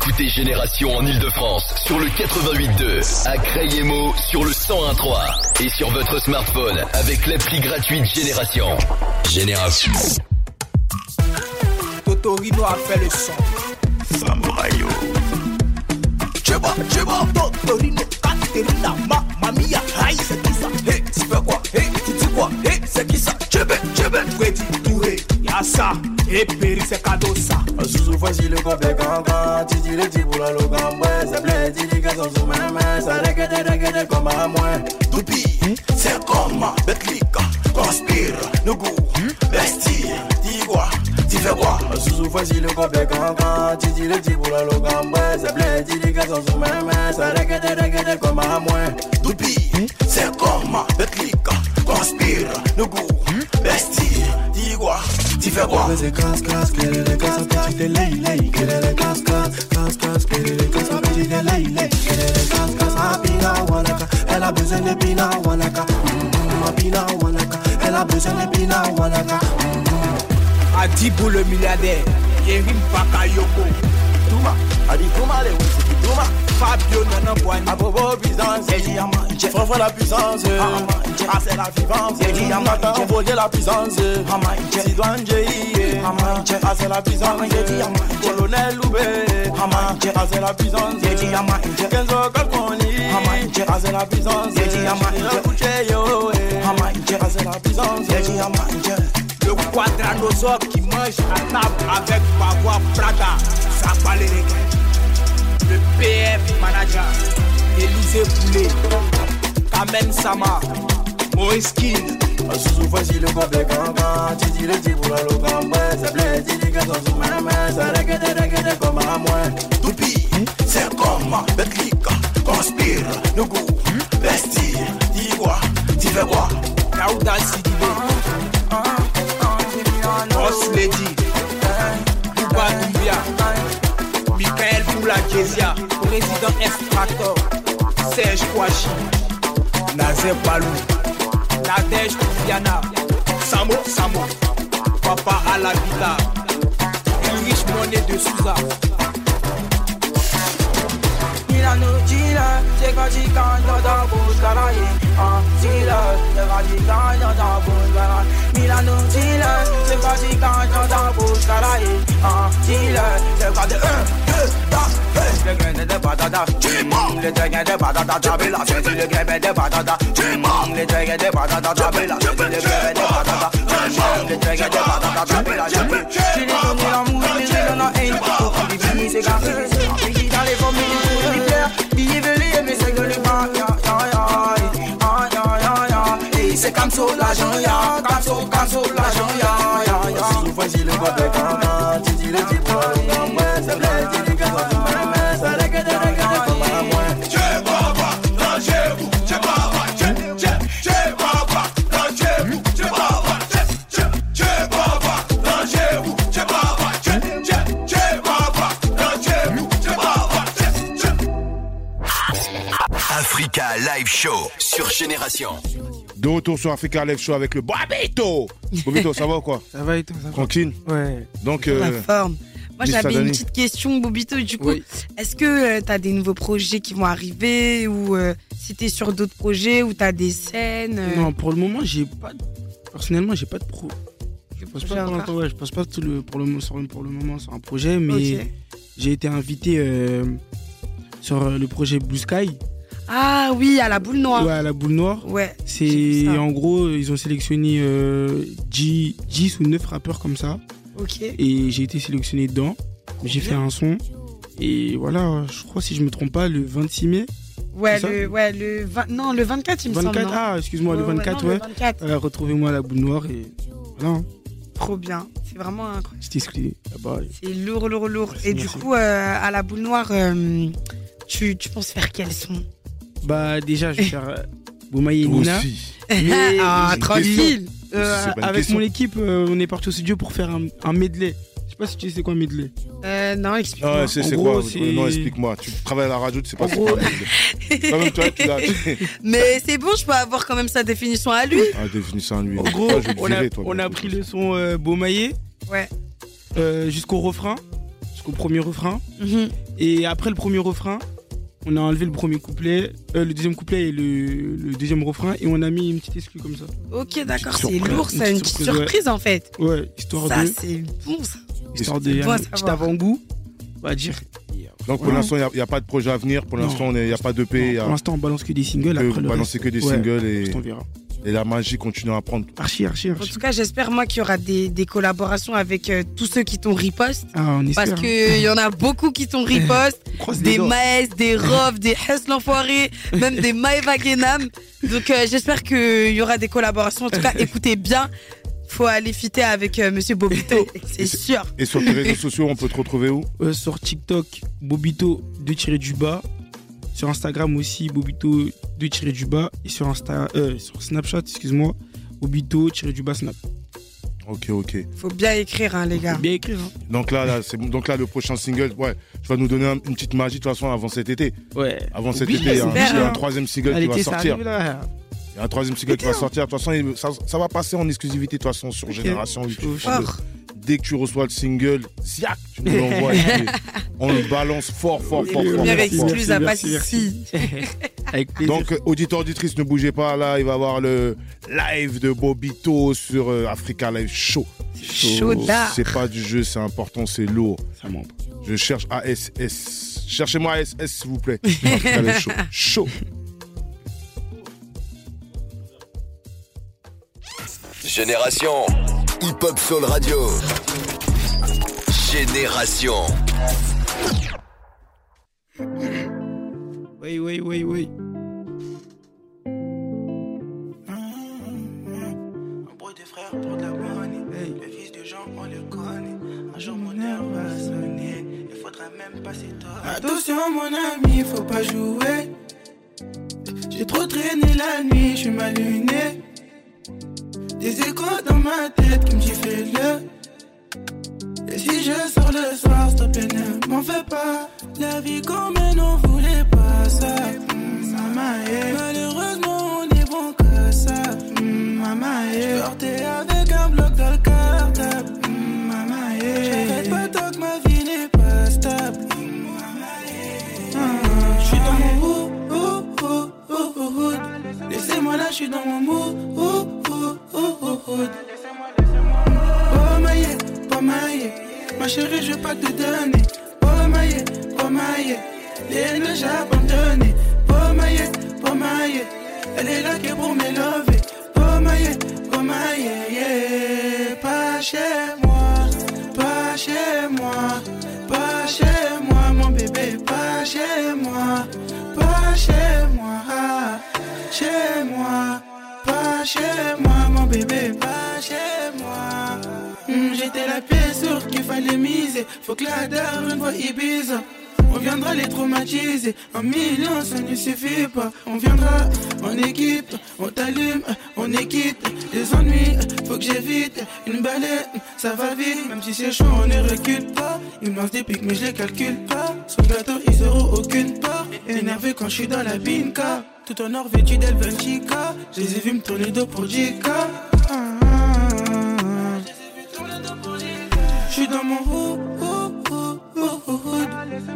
Écoutez Génération en Ile-de-France sur le 88.2, à Crayemo sur le 101.3 et sur votre smartphone avec l'appli gratuite Génération. Génération. Totorino a fait le son. Samouraïo. Cheba, Cheba, Totorino, Katerina, Mamma Mia, aïe, c'est qui ça? Hé, tu fais quoi? Hé, tu dis quoi? Hé, c'est qui ça? Chebe, Chebe, Freddy Touré, y'a ça, et Péri, c'est cadeau ça. Zuzu facile come ganga. Ti dire ti pula lo gambe Se ple ti dica son su meme Sa reggae reggae come a mouais Tupi, c'est comme Betlika. Conspire, Nugu Bestie, dis quoi Tu fais quoi. Zuzu facile come ganga. Ti dire ti pula lo gambe Se ple ti dica son su meme Sa reggae reggae come a mouais Tupi, c'est comme Betlika. Conspire, Nugu Bestie, dis quoi Tu fais quoi C'est casse casse, les casse petite lay lay, est les casse casse, casse casse, les casse petite lay lay, est les casse casse, apina wanaka, elle a besoin de pina wanaka, mm, apina wanaka, elle a besoin de pina wanaka. Adibou le milliardaire, Yerim Bakayoko. Touma, Adi Touma, les Touma. Fabio Nana Boigny. Abobo Byzance, j'ai à manger. Frère la puissance, ah c'est la vivance. J'ai. Envoyer la puissance, j'ai ah c'est la puissance. J'ai. Colonel Loubé, ah c'est la puissance. J'ai. Kenzo Kalkoni, ah c'est la puissance. J'ai yo, ah c'est la puissance. J'ai. Le qui mange à table avec Prada, Le PF manager, Élisée Poulet, Kamen Sama, Maurice King. Zuzu facile come ganga Ti dire ti pula lo gambe Se ple ti dica son su meme Se reggae reggae come a mouais Tupi, c'est comme Betlika Conspire, Nugu fais Poula Kezia, Président Extractor, Serge Kouachi, Nazer Balou, Nadège Koufiana, Samo Samo, Papa Alabita, Ulrich Monet de Souza. Il Milano, Chile, c'est quand tu gagnes dans ta bouche, caraïe. Ah, Chile, c'est quand tu gagnes dans ta bouche. Milano, Chile, c'est quand tu gagnes dans ta bouche, caraïe. Ah, quand. Un, deux, trois, le grain de patata, le grain de patata, taper la ceinture, le grain de patata, le grain de patata, taper la ceinture, le grain de patata, le grain de patata, taper la ceinture. J'ai les données l'amour, mais j'ai dans la haine. Fond du fini, c'est carré. Puis dans les familles, pour les plaire, billets velés, mais c'est que les bas. Et c'est comme ça l'argent, ya, comme ça, comme ça l'argent, ya, vous voyez le gars de Ghana, Génération. De retour sur Africa Live Show avec le Bobito. Bobito, ça va ou quoi Ça va et toi ça va Tranquille Ouais. Donc, La euh, forme. Moi, j'avais une petite question, Bobito. Du coup, est-ce que tu as des nouveaux projets qui vont arriver ou euh, si tu es sur d'autres projets ou tu as des scènes euh, Non, pour le moment, j'ai pas. de- Personnellement, j'ai pas de pro. Je pense projet pas pour ouais, je pense pas tout le, pour, le, sur, pour le moment sur un projet, mais j'ai été invité euh, sur euh, le projet Blue Sky. Ah oui, à la boule noire. Ouais, à la boule noire. Ouais. C'est en gros, ils ont sélectionné euh, 10, 10 ou 9 rappeurs comme ça. Ok. Et j'ai été sélectionné dedans. J'ai fait un son. Et voilà, je crois, si je me trompe pas, le 26 mai. Ouais, c'est le, ouais, le 20 non, le 24, il me 24, semble. ah, excuse-moi, le Ouais, ouais, 24, non, ouais. le 24. Euh, Retrouvez-moi à la boule noire et voilà. hein. Trop bien. C'est vraiment incroyable. J'étais exclu là-bas. C'est lourd, lourd, lourd. Et du coup, euh, à la boule noire, euh, tu, tu penses faire quel son? Bah, déjà, je vais faire euh, Boumaï et Nina. Mais- Ah, tranquille. Euh, avec question. mon équipe, euh, on est parti au studio pour faire un, un medley. Je sais pas si tu sais c'est quoi un medley. Euh, non, explique-moi. Ah, c'est quoi Non, explique-moi. Tu travailles à la radio, tu sais pas c'est quoi. Quand même, toi, tu l'as. Mais c'est bon, je peux avoir quand même sa définition à lui. Ah, définis ça en lui. En gros, Toi, te on a, toi, on a pris le son euh, Beaumaillé Ouais. euh, jusqu'au refrain, jusqu'au premier refrain. Mhm. Et après le premier refrain, on a enlevé le premier couplet, euh, le deuxième couplet et le, le deuxième refrain, et on a mis une petite exclue comme ça. Ok, d'accord, c'est lourd, ça, une petite surprise ouais. en fait. Ouais, histoire Ça, de. c'est bon, ça. Histoire C'est de. bon un petit avant-goût, on va dire. Donc pour l'instant, il n'y a, pas de projet à venir. Pour l'instant, il n'y a pas d'EP. il y a- Pour l'instant, on balance que des singles. Après le balancer reste- que des ouais, singles et, on verra. Et la magie continue à prendre. Archi, archi, En archi. tout cas, j'espère moi qu'il y aura des, des collaborations avec euh, tous ceux qui t'ont riposte. Ah, on espère. Parce qu'il y en a beaucoup qui t'ont riposte. des. Maes, des Rov, des Hess l'enfoiré, même des Maeva Genam. Donc euh, j'espère qu'il y aura des collaborations. En tout cas, écoutez bien. Faut aller fitter avec euh, Monsieur Bobito, c'est sûr. Et sur tes réseaux sociaux, on peut te retrouver où? Euh, sur TikTok, Bobito 2 du bas. Sur Instagram aussi, Bobito 2 du bas. Et sur, Insta, euh, sur Snapchat, excuse-moi, Bobito du bas Snap. Ok, ok. Faut bien écrire, hein, les gars. Bien écrire. Hein. Donc là, là, c'est bon. donc là, le prochain single, ouais, tu vas nous donner un- une petite magie de toute façon avant cet été. Ouais. Avant cet Oui, été, il y a un, j'espère, il y a un troisième single qui va sortir. arrive, là. Il y a un troisième single qui va sortir. De toute façon, ça, ça va passer en exclusivité de toute façon sur Génération 8. Dès que tu reçois le single, ziac, tu nous l'envoies. on le balance fort, fort, fort, fort. Première fort, fort. excluse à merci, Passy. Avec plaisir. Donc, euh, auditeur, auditrice, ne bougez pas. Là, il va y avoir le live de Bobito sur euh, Africa Live Show. Chaudard. C'est pas du jeu, c'est important, c'est lourd. Ça monte. Je cherche ASS. Cherchez-moi ASS, s'il vous plaît. Africa Live Show. Chaud. Génération Hip Hop Soul Radio. Génération. Oui, oui, oui, oui. Ils lancent des pics, mais je les calcule pas. Le gâteau, ils auront aucune part. Énervé quand je suis dans la binka. Tout en or vêtu d'Elvenchica. Je les ai vus me tourner dos pour Jika. Ah, ah, ah. Je suis dans mon hood.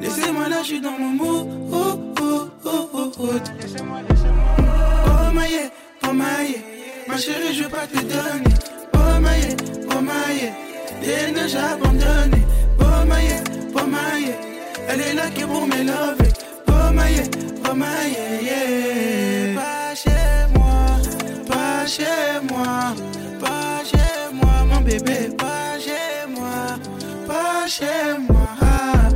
Laissez-moi là, je suis dans mon mood, hood, hood, hood. Oh maïe, oh maïe, ma chérie, je veux pas te donner. Oh maïe, oh maïe, les neiges abandonnées. Oh elle est là que pour me lever. Maïe, maïe, yeah. Pas chez moi, pas chez moi, pas chez moi, mon bébé, pas chez moi, pas chez moi, ah,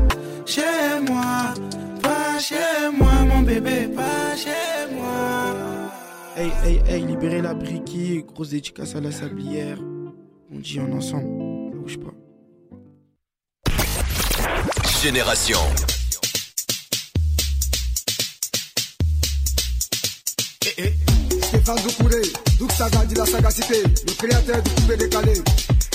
chez moi, pas chez moi, mon bébé, pas chez moi. Hey, hey, hey, libérez la briquille, grosse dédicace à la sablière. On dit en ensemble, ça bouge pas. Génération. Stéphane Doucouré, Douk Saga dit la sagacité, le créateur du coupé décalé.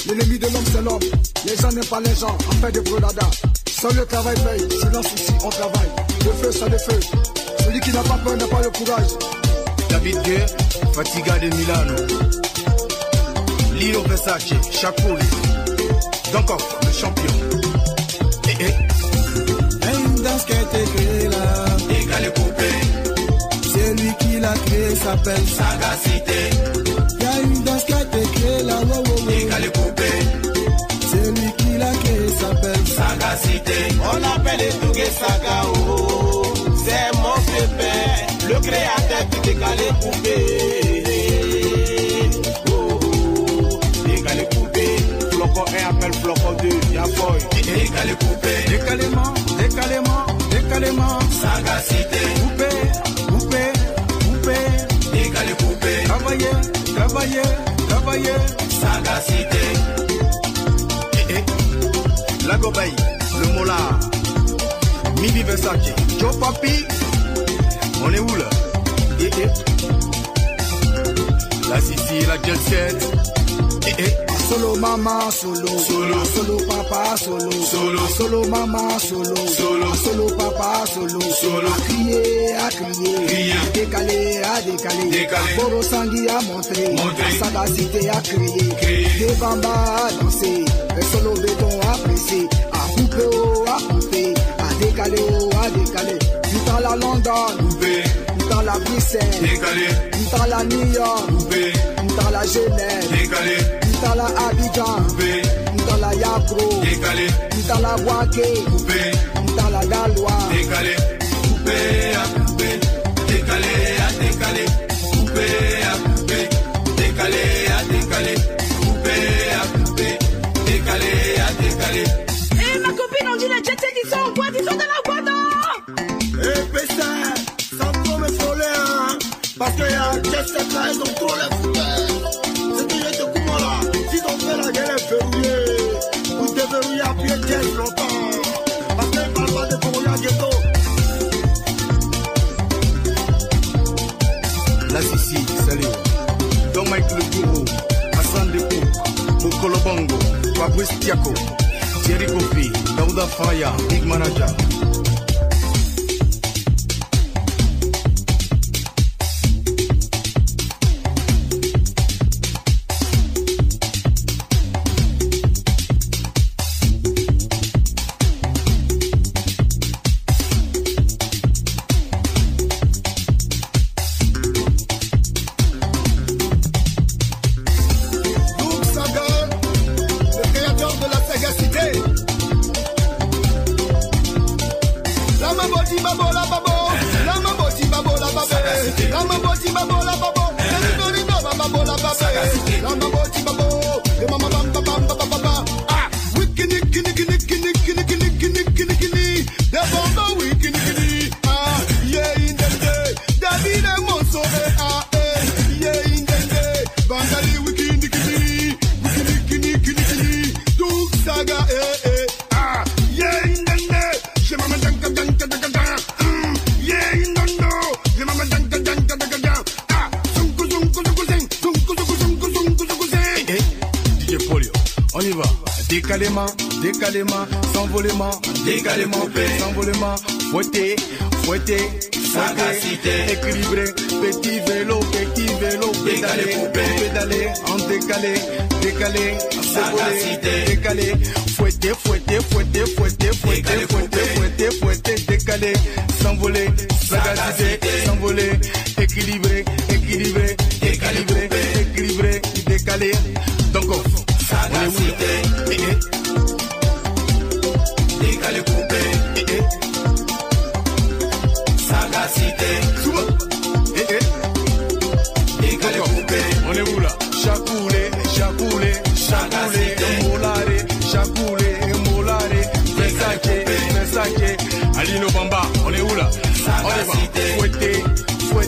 L'ennemi de l'homme c'est l'homme, les gens n'aiment pas les gens, en fait de brodada. Seul le travail paye, silence ici on travaille. Le feu c'est le feu, celui qui n'a pas peur n'a pas le courage. David Guerre, Fatiga de Milano. Lilo Versace, Chapoli. Dankoff, le champion. Eh eh. Qui a été créée là. Égal coupé. C'est lui qui l'a créée, s'appelle Sagacité. Y a une danse qui a été créée là. Wow, wow. Égal coupé. C'est lui qui l'a créée, s'appelle Sagacité. On l'appelle Etougue Saga, oh. C'est mon pépé, le créateur du décalé coupé. Oh, oh. Décalé coupé, flocon 1 appelle flocon 2, y'a boy. Décalé coupé. Décalément, décalément, Sagacité. Coupé, coupé, coupé. Décalé coupé. Travailler, travailler, travailler. Sagacité. Eh eh. La Gobaï, le Mola. Mimi Versace, Joe Papi. On est où là? Eh eh. La Sissi, la Jet Set. Eh eh. Solo mama solo, Solo. solo papa solo, Solo. solo mama solo, Solo. solo papa solo, Solo. à crier, à crier, Crier. à décaler, à décaler, Décaler. Boro Sangui à montrer, Montrer. la sagacité à créer, Créer. des bambas à danser, un solo béton à presser, à couper oh, à couper, à décaler oh, à décaler, dans la London, Coupé. dans la Bruxelles, Décalé. dans la New York, Coupé. dans la Genève, Décalé. Dans la Abidjan, Coupé. dans la Yapro, Décalé. dans la Boaké, Coupé. dans la Galois, Décalé. Coupé à coupé. Décalé à décalé. Coupé à coupé. Décalé à décalé. Coupé à coupé. Décalé à décalé. Eh ma copine, on dit les jet set, ils sont en boîte, ils sont dans la boîte Eh, Pessin, sans trop me frôler, hein. Parce qu'il y a un cette là, ils ont trop clock Tiako, Jerry Kofi, Dauda Faya, Big Manager.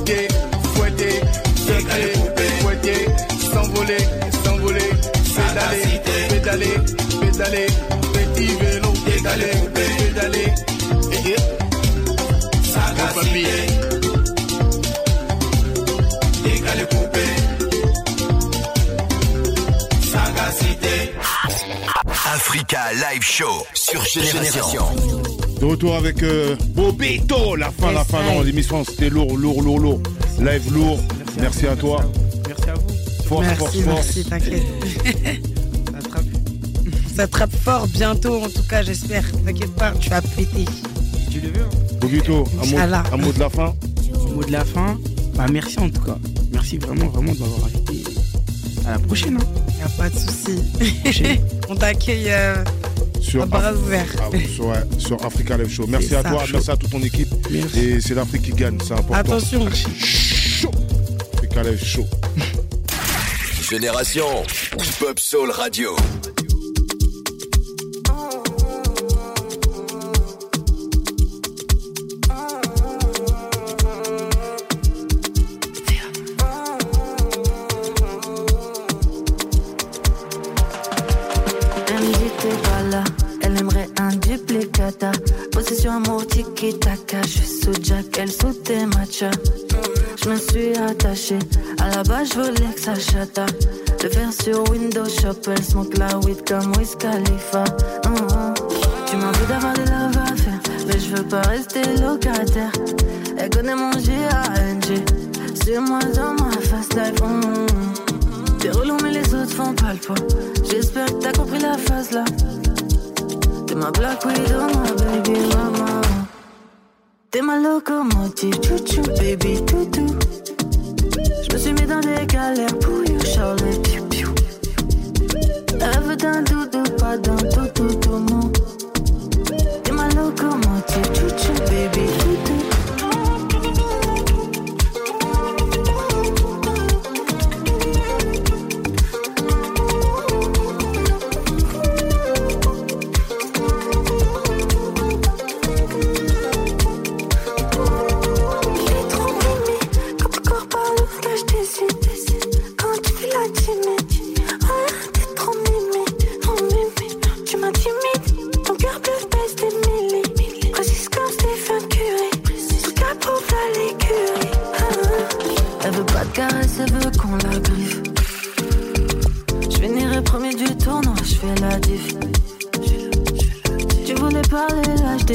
Fouetté, fouetté, fouetté, s'envoler, s'envoler, pédaler, pédaler, pédaler, petit vélo, pédaler, pédaler, eh. Sagacité, Africa Live Show sur Génération. De retour avec euh, Bobito, la fin, la fin, non, l'émission c'était lourd, lourd, lourd, lourd. Live lourd, merci à toi. Merci à vous. Force, merci, force, force. merci, t'inquiète. Ça trappe fort bientôt, en tout cas, j'espère. T'inquiète pas, tu vas péter. Tu le veux hein Bobito, un mot, un de la fin Mot de la fin, bah merci en tout cas. Merci vraiment, vraiment de m'avoir invité. À la prochaine. Hein. Y a pas de souci. On t'accueille euh, sur, à bras Af- ouverts. ah, sur, Africa Live Show. Merci à toi, merci à toute ton équipe. Et c'est l'Afrique qui gagne, c'est important. Attention. Chaud. Africa Live Show. Génération Hip-Hop Soul Radio. Comme Wiz Khalifa. Hum. Tu m'as envie d'avoir des love à faire, mais je veux pas rester locataire. Elle connaît mon G.A.N.G. C'est moi dans ma fast life. T'es relou mais les autres font pas le poids J'espère que t'as compris la phase là T'es ma black widow, ma baby mama T'es ma locomotive, chouchou, baby toutou Je me suis mis dans des galères pour you, piou Elle d'un doudou, pas d'un tout tout non. T'es ma locomotive, chouchou, baby toutou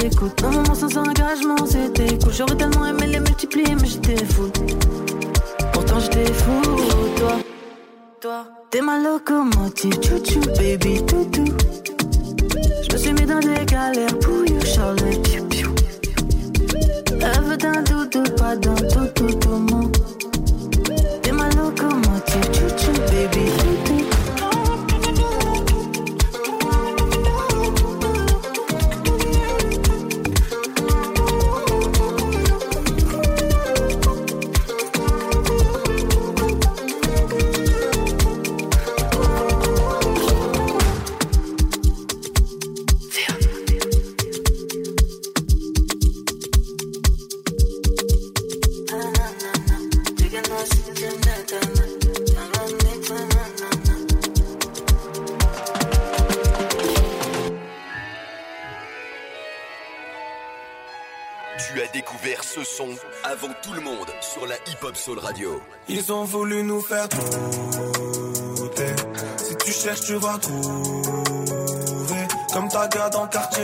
t'écoute. Un moment sans engagement, c'était cool. J'aurais tellement aimé les multiplier, mais j'étais fou. Pourtant j'étais fou, toi. Toi, t'es ma locomotive, chouchou, baby, toutou. Je me suis mis dans des galères pour you, Charlotte, piou. Elle veut d'un doudou, pas d'un tout tout tout mon. T'es ma locomotive, chouchou, baby, toutou. A découvert ce son avant tout le monde sur la Hip Hop Soul Radio. Ils ont voulu nous faire douter. Si tu cherches, tu vas trouver. Comme ta gars dans le quartier.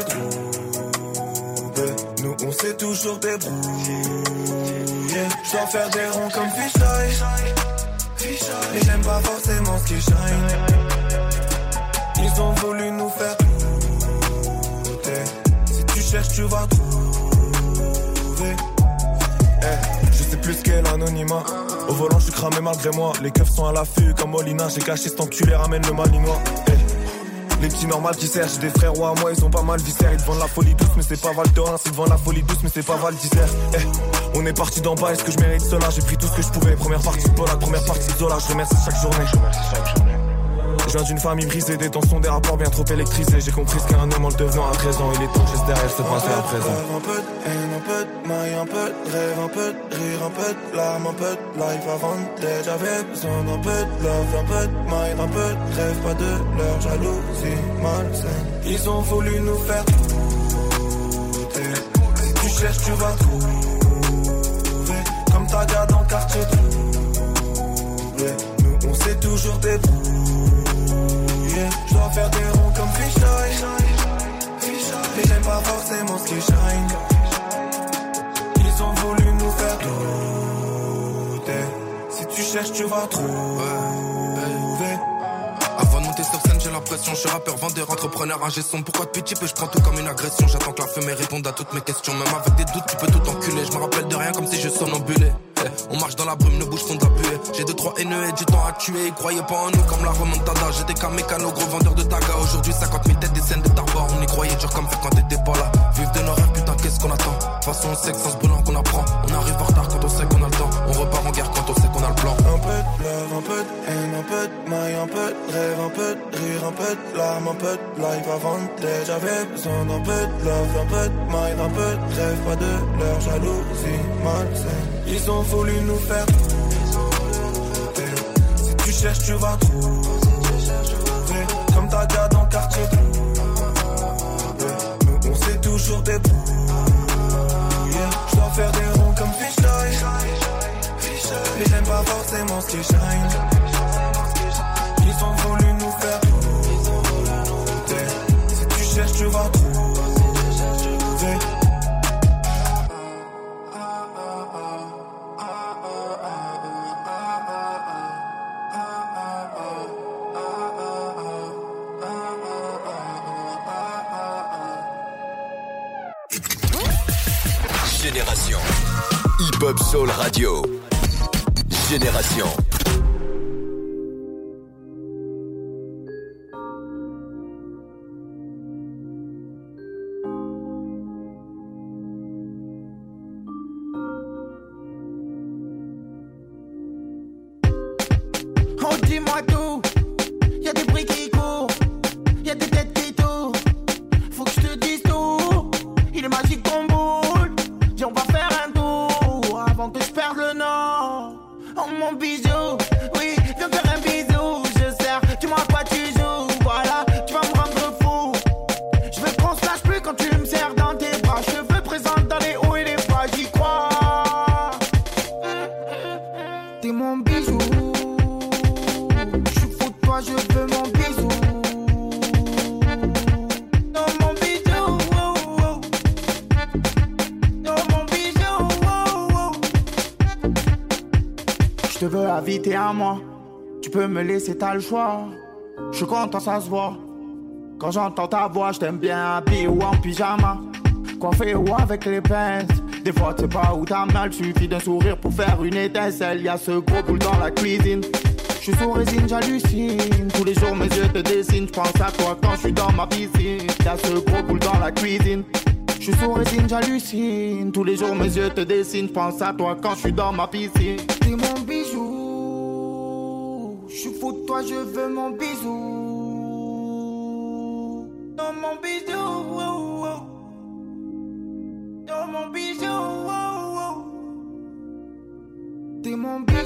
Nous, on s'est toujours débrouillé. Je dois faire des ronds comme Fisheye. Mais j'aime pas forcément ce qui shine. Ils ont voulu nous faire douter. Si tu cherches, tu vas trouver. Je sais plus quel anonymat. Au volant, je suis cramé malgré moi. Les keufs sont à l'affût comme Molina. J'ai caché cet enculé, ramène le malinois. Eh, les petits normales qui cherchent des frères ou à moi, ils ont pas mal viscère. Ils vendent la folie douce, mais c'est pas Val d'Orens. Ils te vendent la folie douce, mais c'est pas Val on est parti d'en bas, est-ce que je mérite cela? J'ai pris tout ce que je pouvais. Première partie de la première partie de Zola. Je remercie chaque journée. Je viens d'une famille brisée, des tensions, des rapports bien trop électrisés. J'ai compris ce qu'est un homme en le devenant à 13 ans. Il est temps je derrière ce passé à présent. Un peu de haine, un peu de maille, un peu de rêve, un peu de rire, un peu de larmes, un peu de life avant d'être. J'avais besoin d'un peu de love, un peu de maille, un peu de rêve, pas de leur jalousie malsaine. Ils ont voulu nous faire douter. Tu cherches, tu vas trouver. Comme ta dans le quartier trouvé. Nous, on s'est toujours débrouillé. Je dois faire des ronds comme Fisheye. Mais j'aime pas forcément ce qui shine. Ils ont voulu nous faire douter. Si tu cherches, tu vas trouver. Avant de monter sur scène, j'ai l'impression, je suis rappeur, vendeur, entrepreneur, ingé son. Pourquoi depuis petit peu, je prends tout comme une agression. J'attends que la fumée réponde à toutes mes questions. Même avec des doutes, tu peux tout enculer. Je me rappelle de rien comme si je somnambulais. Eh, On marche dans la brume, nos bouches sont d'appuyer. J'ai deux, trois haineux du temps à tuer. Ils croyaient pas en nous comme la remontada. J'étais qu'un mécano, gros vendeur de taga. Aujourd'hui, 50 000 têtes, des scènes de tarbor. On y croyait dur comme fait quand t'étais pas là. Vive de nos rêves, putain, qu'est-ce qu'on attend? De toute façon, on sait que sans ce qu'on apprend. On arrive en retard quand on sait qu'on a le temps. On repart en guerre quand on sait qu'on a le plan. Un peu de love, un peu de haine, un peu de maille, un peu de rêve, un peu de rire, un peu de larmes, un peu de life avant d'être. J'avais besoin d'un peu de love, un peu de maille, un peu de rêve, pas de leur jalousie malsaine. Ils ont voulu nous faire. Si tu cherches, tu vas trouver. Comme ta gars dans le quartier. Nous, on s'est toujours débrouillé. Je dois faire des ronds comme Fisheye. Mais j'aime pas forcément ce qui shine. Ils ont voulu nous faire. Si tu cherches, tu vas trouver. Soul Radio. Génération. Je veux mon bisou. Non, mon bisou. oh, oh. Non, mon bisou. oh. Je te veux inviter à moi. Tu peux me laisser, t'as le choix. Je suis content, ça se voit. Quand j'entends ta voix, je t'aime bien habillé ou en pyjama. Coiffé ou avec les pinces. Des fois, tu sais pas où t'as mal. Suffit d'un sourire pour faire une étincelle. Y a ce gros boule dans la cuisine. Je suis sous résine, j'hallucine. Tous les jours, mes yeux te dessinent. Je pense à toi quand je suis dans ma piscine. Y'a ce gros boule dans la cuisine. Je suis sous résine, j'hallucine. Tous les jours, mes yeux te dessinent. Pense à toi quand je suis dans ma piscine. T'es mon bijou. Je suis fou de toi, je veux mon bisou. Dans mon bisou. Oh, oh. Dans mon bisou. Oh, T'es mon bijou.